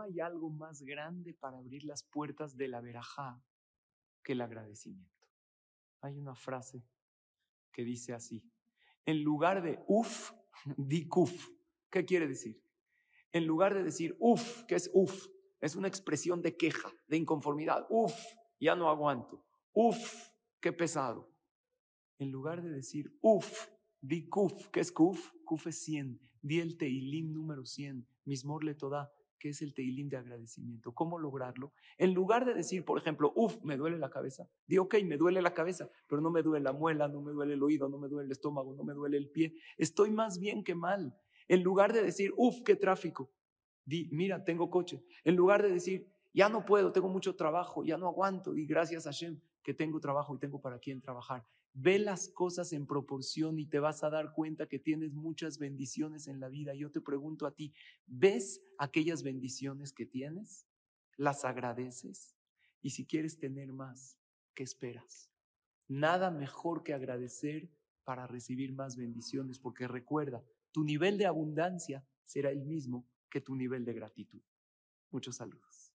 hay algo más grande para abrir las puertas de la verajá que el agradecimiento. Hay una frase que dice así, en lugar de uf, di kuf. ¿Qué quiere decir? En lugar de decir uf, ¿qué es uf? Es una expresión de queja, de inconformidad. Uf, ya no aguanto. Uf, qué pesado. En lugar de decir uf, di kuf. ¿Qué es kuf? Kuf es 100. Di el teilim número 100. Mismor le toda que es el teilim de agradecimiento. ¿Cómo lograrlo? En lugar de decir, por ejemplo, uf, me duele la cabeza, di, ok, me duele la cabeza, pero no me duele la muela, no me duele el oído, no me duele el estómago, no me duele el pie. Estoy más bien que mal. En lugar de decir, uf, qué tráfico, di, mira, tengo coche. En lugar de decir, ya no puedo, tengo mucho trabajo, ya no aguanto, di gracias a Hashem que tengo trabajo y tengo para quién trabajar. Ve las cosas en proporción y te vas a dar cuenta que tienes muchas bendiciones en la vida. Yo te pregunto a ti, ¿ves aquellas bendiciones que tienes? ¿Las agradeces? Y si quieres tener más, ¿qué esperas? Nada mejor que agradecer para recibir más bendiciones, porque recuerda, tu nivel de abundancia será el mismo que tu nivel de gratitud. Muchos saludos.